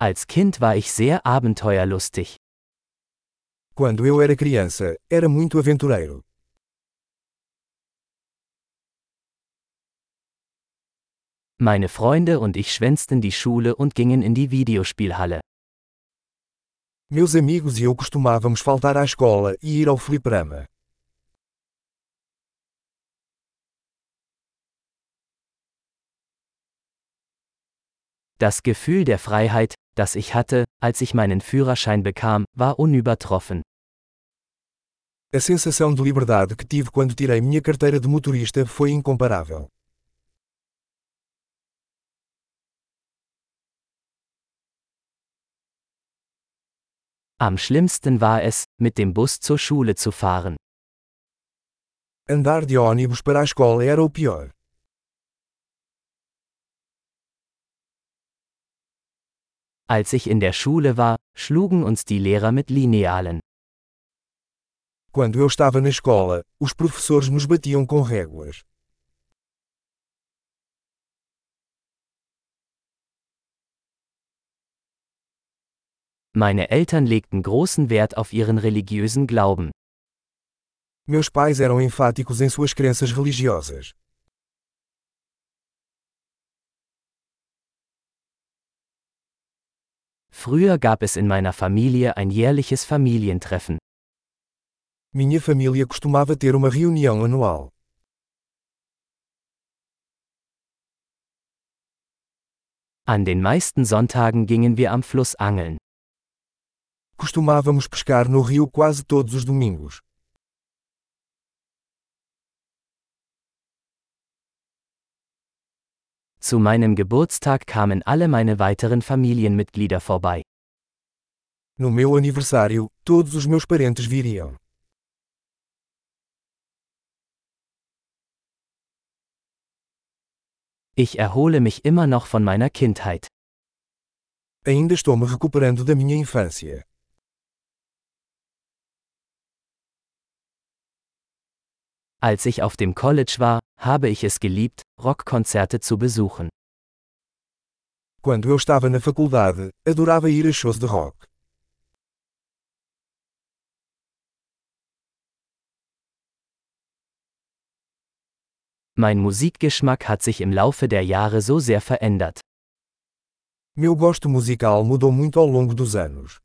Als Kind war ich sehr abenteuerlustig. Quando eu era criança, era muito aventureiro. Meine Freunde und ich schwänzten die Schule und gingen in die Videospielhalle. Meus amigos e eu costumávamos faltar à escola e ir ao fliperama. Das Gefühl der Freiheit, das ich hatte, als ich meinen Führerschein bekam, war unübertroffen. A sensação de liberdade que tive quando tirei minha carteira de motorista foi incomparável. Am schlimmsten war es, mit dem Bus zur Schule zu fahren. Andar de ônibus para a escola era o pior. Als ich in der Schule war, schlugen uns die Lehrer mit Linealen. Quando eu estava na escola, os professores nos batiam com réguas. Meine Eltern legten großen Wert auf ihren religiösen Glauben. Meus pais eram enfáticos em suas crenças religiosas. Früher gab es in meiner Familie ein jährliches Familientreffen. Minha família costumava ter uma reunião anual. An den meisten Sonntagen gingen wir am Fluss angeln. Costumávamos pescar no rio quase todos os domingos. Zu meinem Geburtstag kamen alle meine weiteren Familienmitglieder vorbei. No meu aniversário, todos os meus parentes viriam. Ich erhole mich immer noch von meiner Kindheit. Ainda estou me recuperando da minha infância. Als ich auf dem College war, habe ich es geliebt, Rockkonzerte zu besuchen. Quando eu estava na faculdade, adorava ir a shows de rock. Mein Musikgeschmack hat sich im Laufe der Jahre so sehr verändert. Meu gosto musical mudou muito ao longo dos anos.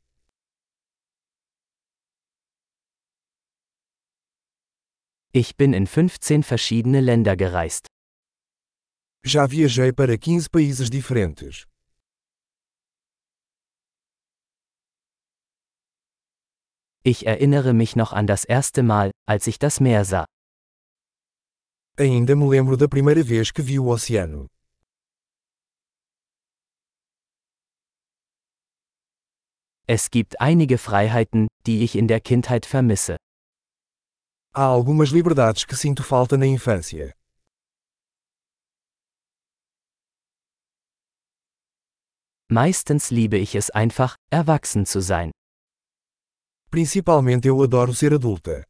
Ich bin in 15 verschiedene Länder gereist. Já viajei para 15 países diferentes. Ich erinnere mich noch an das erste Mal, als ich das Meer sah. Ainda me lembro da primeira vez que vi o oceano. Es gibt einige Freiheiten, die ich in der Kindheit vermisse. Há algumas liberdades que sinto falta na infância. Meistens liebe ich es einfach, erwachsen zu sein. Principalmente eu adoro ser adulta.